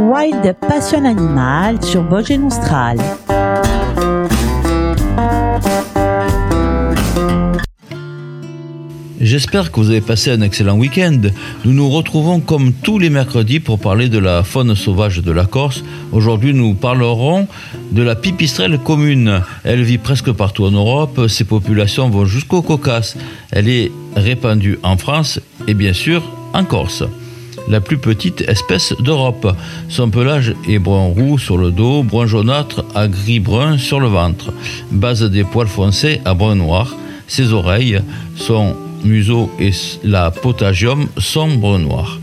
Wild Passion Animal sur Nostral. J'espère que vous avez passé un excellent week-end. Nous nous retrouvons comme tous les mercredis pour parler de la faune sauvage de la Corse. Aujourd'hui, nous parlerons de la pipistrelle commune. Elle vit presque partout en Europe. Ses populations vont jusqu'au Caucase. Elle est répandue en France et bien sûr en Corse. La plus petite espèce d'Europe. Son pelage est brun roux sur le dos, brun jaunâtre à gris brun sur le ventre. Base des poils foncés à brun noir. Ses oreilles sont museau et la potagium sont brun noir.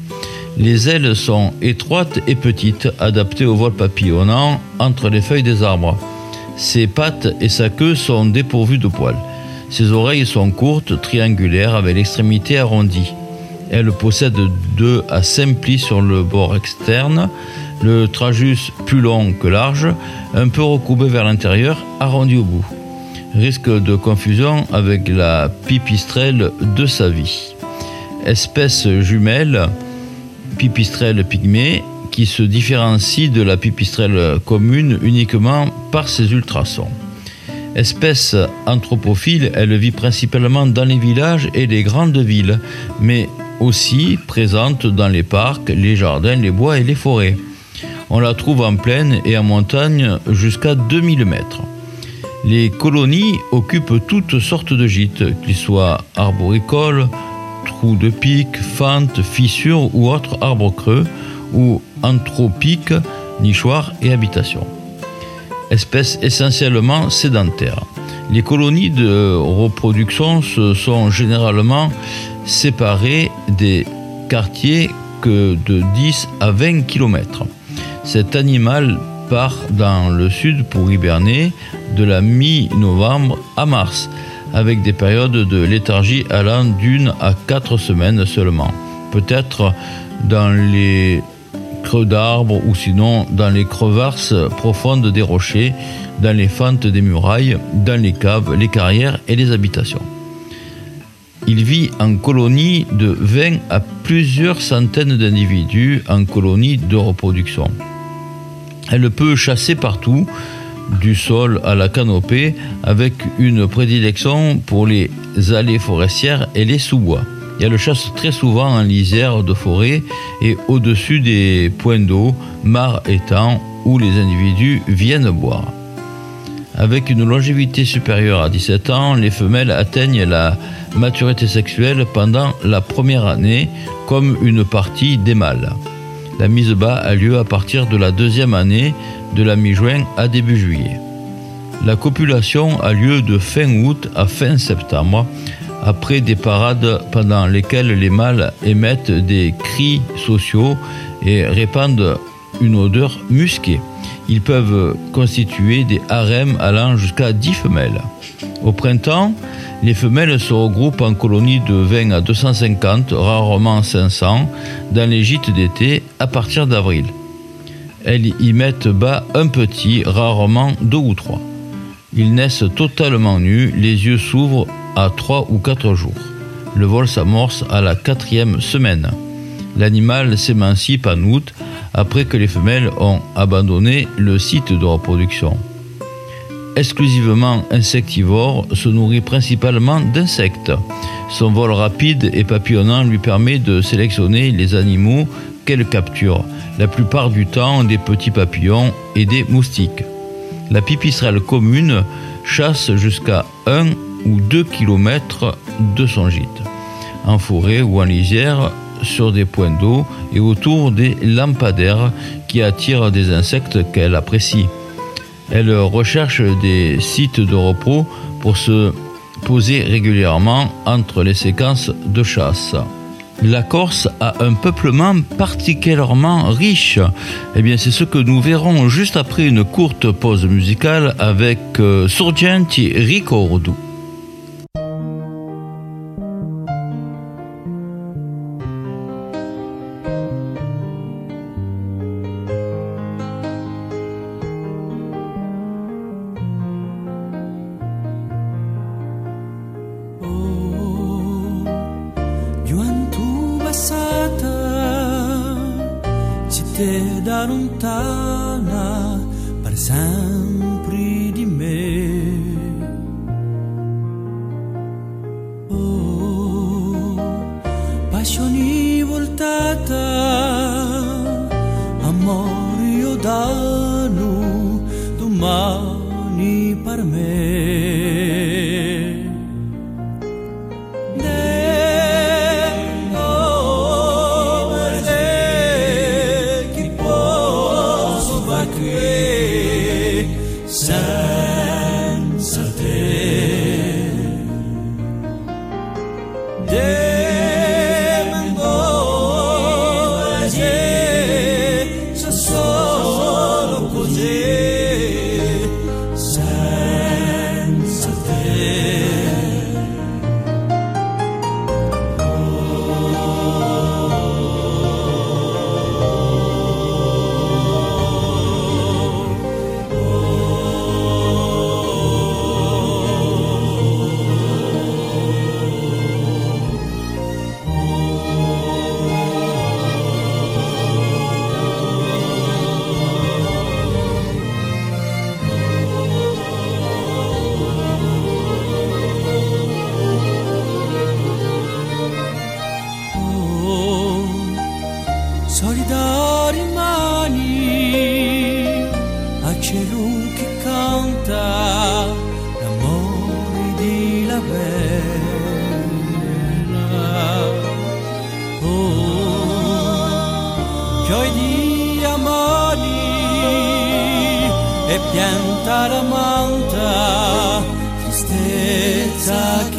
Les ailes sont étroites et petites, adaptées au vol papillonnant entre les feuilles des arbres. Ses pattes et sa queue sont dépourvues de poils. Ses oreilles sont courtes, triangulaires, avec l'extrémité arrondie. Elle possède deux à cinq plis sur le bord externe, le tragus plus long que large, un peu recourbé vers l'intérieur, arrondi au bout risque de confusion avec la pipistrelle de sa vie. Espèce jumelle, pipistrelle pygmée, qui se différencie de la pipistrelle commune uniquement par ses ultrasons. Espèce anthropophile, elle vit principalement dans les villages et les grandes villes, mais aussi présente dans les parcs, les jardins, les bois et les forêts. On la trouve en plaine et en montagne jusqu'à 2000 mètres. Les colonies occupent toutes sortes de gîtes, qu'ils soient arboricoles, trous de pique, fentes, fissures ou autres arbres creux, ou anthropiques, nichoirs et habitations. Espèces essentiellement sédentaires. Les colonies de reproduction sont généralement séparées des quartiers que de 10 à 20 km. Cet animal part dans le sud pour hiberner de la mi-novembre à mars, avec des périodes de léthargie allant d'une à quatre semaines seulement. Peut-être dans les creux d'arbres ou sinon dans les crevasses profondes des rochers, dans les fentes des murailles, dans les caves, les carrières et les habitations. Il vit en colonie de 20 à plusieurs centaines d'individus en colonie de reproduction. Elle peut chasser partout, du sol à la canopée, avec une prédilection pour les allées forestières et les sous-bois. Elle chasse très souvent en lisière de forêt et au-dessus des points d'eau, mares, étangs, où les individus viennent boire. Avec une longévité supérieure à 17 ans, les femelles atteignent la maturité sexuelle pendant la première année comme une partie des mâles. La mise bas a lieu à partir de la deuxième année, de la mi-juin à début juillet. La copulation a lieu de fin août à fin septembre, après des parades pendant lesquelles les mâles émettent des cris sociaux et répandent une odeur musquée. Ils peuvent constituer des harems allant jusqu'à 10 femelles. Au printemps, les femelles se regroupent en colonies de 20 à 250, rarement 500, dans les gîtes d'été à partir d'avril. Elles y mettent bas un petit, rarement deux ou trois. Ils naissent totalement nus, les yeux s'ouvrent à trois ou quatre jours. Le vol s'amorce à la quatrième semaine. L'animal s'émancipe en août après que les femelles ont abandonné le site de reproduction exclusivement insectivore, se nourrit principalement d'insectes. Son vol rapide et papillonnant lui permet de sélectionner les animaux qu'elle capture, la plupart du temps des petits papillons et des moustiques. La pipistrelle commune chasse jusqu'à 1 ou 2 km de son gîte, en forêt ou en lisière, sur des points d'eau et autour des lampadaires qui attirent des insectes qu'elle apprécie. Elle recherche des sites de repos pour se poser régulièrement entre les séquences de chasse. La Corse a un peuplement particulièrement riche. Eh bien, c'est ce que nous verrons juste après une courte pause musicale avec euh, Sorgenti Ricordo. Da lontana per sempre di me. Oh, passioni voltata, amore io danno domani per me. It's a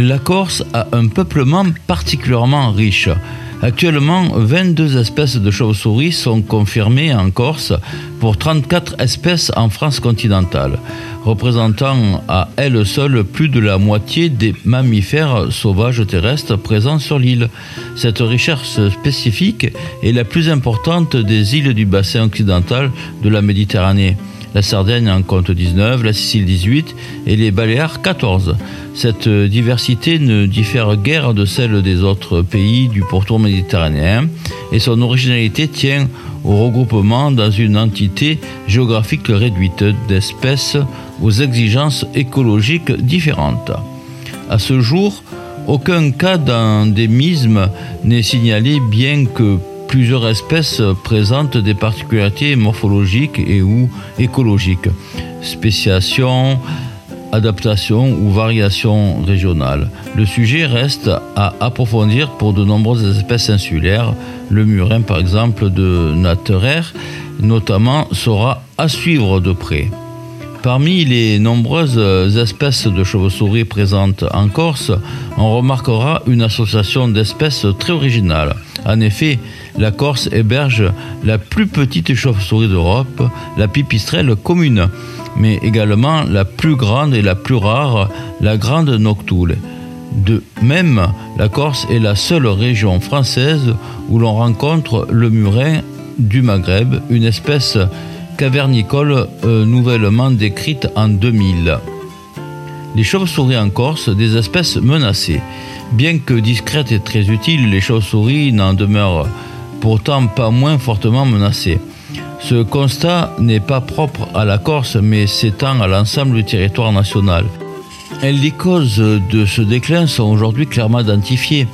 La Corse a un peuplement particulièrement riche. Actuellement, 22 espèces de chauves-souris sont confirmées en Corse pour 34 espèces en France continentale, représentant à elles seules plus de la moitié des mammifères sauvages terrestres présents sur l'île. Cette richesse spécifique est la plus importante des îles du bassin occidental de la Méditerranée. La Sardaigne en compte 19, la Sicile 18 et les Baléares 14. Cette diversité ne diffère guère de celle des autres pays du pourtour méditerranéen et son originalité tient au regroupement dans une entité géographique réduite d'espèces aux exigences écologiques différentes. À ce jour, aucun cas d'endémisme n'est signalé bien que plusieurs espèces présentent des particularités morphologiques et ou écologiques, spéciation, adaptation ou variation régionale. Le sujet reste à approfondir pour de nombreuses espèces insulaires. Le murin, par exemple, de Natterer, notamment, sera à suivre de près. Parmi les nombreuses espèces de chauves-souris présentes en Corse, on remarquera une association d'espèces très originale. En effet, la Corse héberge la plus petite chauve-souris d'Europe, la pipistrelle commune, mais également la plus grande et la plus rare, la grande noctule. De même, la Corse est la seule région française où l'on rencontre le murin du Maghreb, une espèce cavernicole euh, nouvellement décrite en 2000. Les chauves-souris en Corse, des espèces menacées. Bien que discrètes et très utiles, les chauves-souris n'en demeurent pourtant pas moins fortement menacées. Ce constat n'est pas propre à la Corse, mais s'étend à l'ensemble du territoire national. Les causes de ce déclin sont aujourd'hui clairement identifiées.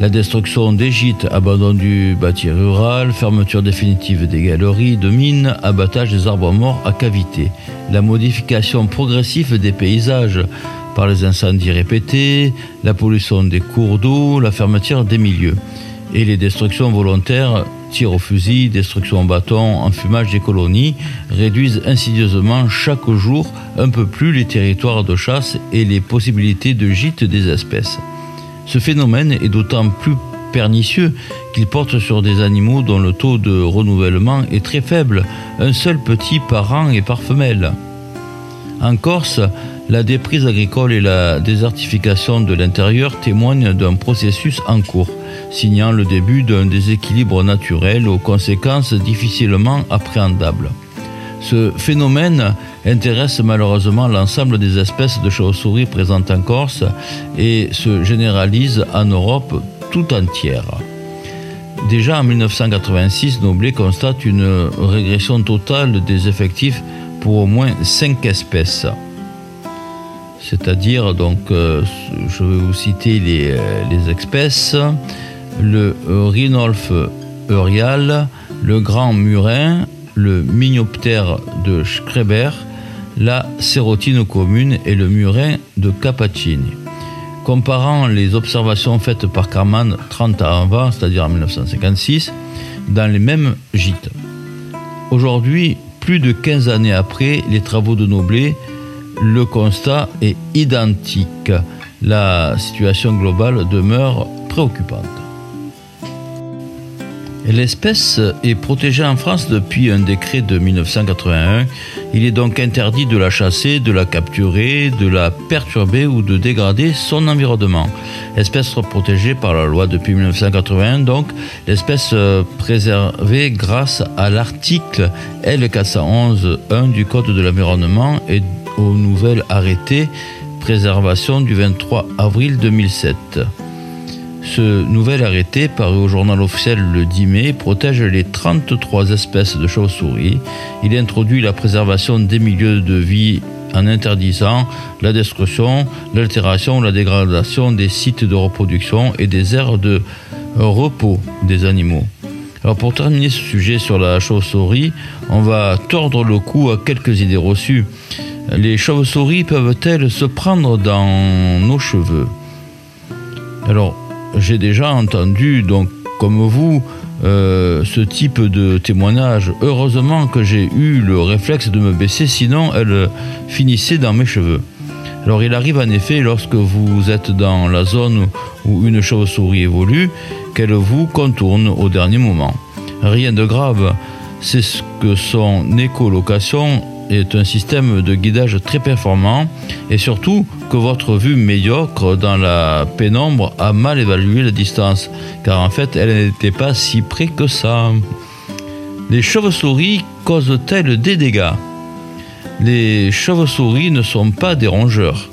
La destruction des gîtes, abandon du bâti rural, fermeture définitive des galeries de mines, abattage des arbres morts à cavité, la modification progressive des paysages par les incendies répétés, la pollution des cours d'eau, la fermeture des milieux et les destructions volontaires, tirs au fusil, destruction en bâton, enfumage des colonies, réduisent insidieusement chaque jour un peu plus les territoires de chasse et les possibilités de gîtes des espèces. Ce phénomène est d'autant plus pernicieux qu'il porte sur des animaux dont le taux de renouvellement est très faible, un seul petit par an et par femelle. En Corse, la déprise agricole et la désertification de l'intérieur témoignent d'un processus en cours, signant le début d'un déséquilibre naturel aux conséquences difficilement appréhendables. Ce phénomène intéresse malheureusement l'ensemble des espèces de chauves-souris présentes en Corse et se généralise en Europe tout entière. Déjà en 1986, Noblet constate une régression totale des effectifs pour au moins 5 espèces. C'est-à-dire, donc, euh, je vais vous citer les, euh, espèces le rhinolphe eurial, le grand murin, le mignoptère de Schreber, la sérotine commune et le murin de Capacini. Comparant les observations faites par Karman 30 ans avant, c'est-à-dire en 1956, dans les mêmes gîtes. Aujourd'hui, plus de 15 années après les travaux de Noblet, le constat est identique. La situation globale demeure préoccupante. L'espèce est protégée en France depuis un décret de 1981. Il est donc interdit de la chasser, de la capturer, de la perturber ou de dégrader son environnement. Espèce protégée par la loi depuis 1981, donc l'espèce préservée grâce à l'article L411.1 du Code de l'environnement et au nouvel arrêté préservation du 23 avril 2007. Ce nouvel arrêté, paru au journal officiel le 10 mai, protège les 33 espèces de chauves-souris. Il introduit la préservation des milieux de vie en interdisant la destruction, l'altération la dégradation des sites de reproduction et des aires de repos des animaux. Alors pour terminer ce sujet sur la chauve-souris, on va tordre le cou à quelques idées reçues. Les chauves-souris peuvent-elles se prendre dans nos cheveux? Alors, j'ai déjà entendu, donc comme vous, euh, ce type de témoignage. Heureusement que j'ai eu le réflexe de me baisser, sinon elle finissait dans mes cheveux. Alors il arrive en effet, lorsque vous êtes dans la zone où une chauve-souris évolue, qu'elle vous contourne au dernier moment. Rien de grave, c'est ce que son écolocation est un système de guidage très performant et surtout que votre vue médiocre dans la pénombre a mal évalué la distance, car en fait elle n'était pas si près que ça. Les chauves-souris causent-elles des dégâts? Les chauves-souris ne sont pas des rongeurs.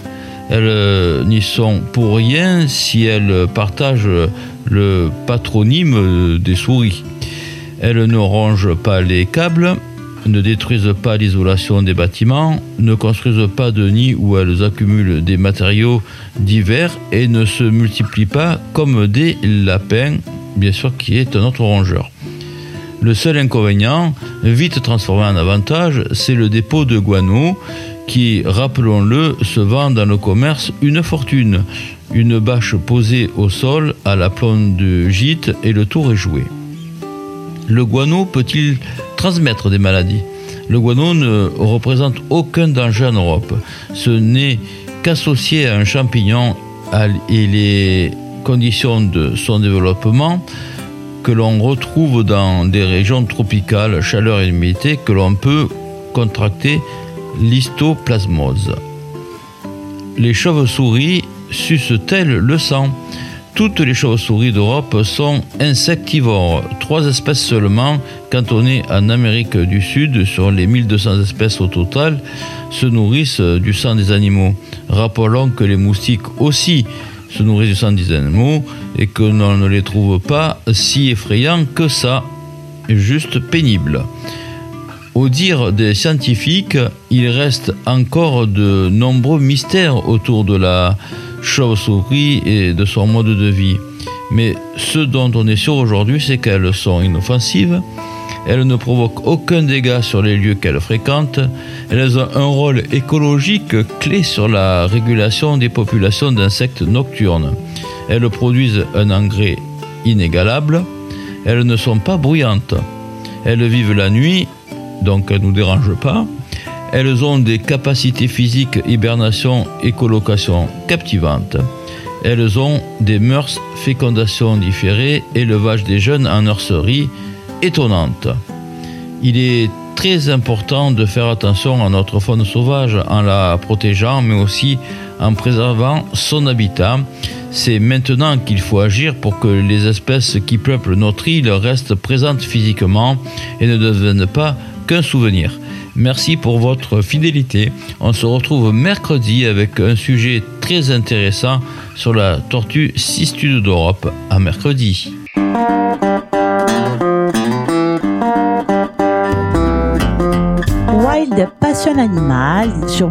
Elles euh, n'y sont pour rien si elles partagent le patronyme des souris. Elles ne rongent pas les câbles, ne détruisent pas l'isolation des bâtiments, ne construisent pas de nids où elles accumulent des matériaux divers et ne se multiplient pas comme des lapins, bien sûr qui est un autre rongeur. Le seul inconvénient, vite transformé en avantage, c'est le dépôt de guano qui, rappelons-le, se vend dans le commerce une fortune. Une bâche posée au sol à la plombe de gîte et le tour est joué. Le guano peut-il transmettre des maladies? Le guano ne représente aucun danger en Europe. Ce n'est qu'associé à un champignon et les conditions de son développement que l'on retrouve dans des régions tropicales, chaleur et humidité, que l'on peut contracter l'histoplasmose. Les chauves-souris sucent-elles le sang? Toutes les chauves-souris d'Europe sont insectivores. Trois espèces seulement, cantonnées en Amérique du Sud, sur les 1200 espèces au total, se nourrissent du sang des animaux. Rappelons que les moustiques aussi se nourrissent du sang des animaux et que l'on ne les trouve pas si effrayants que ça, juste pénible. Au dire des scientifiques, il reste encore de nombreux mystères autour de la chauve-souris et de son mode de vie. Mais ce dont on est sûr aujourd'hui, c'est qu'elles sont inoffensives, elles ne provoquent aucun dégât sur les lieux qu'elles fréquentent, elles ont un rôle écologique clé sur la régulation des populations d'insectes nocturnes. Elles produisent un engrais inégalable, elles ne sont pas bruyantes, elles vivent la nuit, donc elles ne nous dérangent pas, elles ont des capacités physiques, hibernation et colocation captivantes. Elles ont des mœurs, fécondation différée, élevage des jeunes en nurserie étonnantes. Il est très important de faire attention à notre faune sauvage en la protégeant, mais aussi en préservant son habitat. C'est maintenant qu'il faut agir pour que les espèces qui peuplent notre île restent présentes physiquement et ne deviennent pas qu'un souvenir. Merci pour votre fidélité. On se retrouve mercredi avec un sujet très intéressant sur la tortue cistude d'Europe. À mercredi. Wild Passion Animal sur.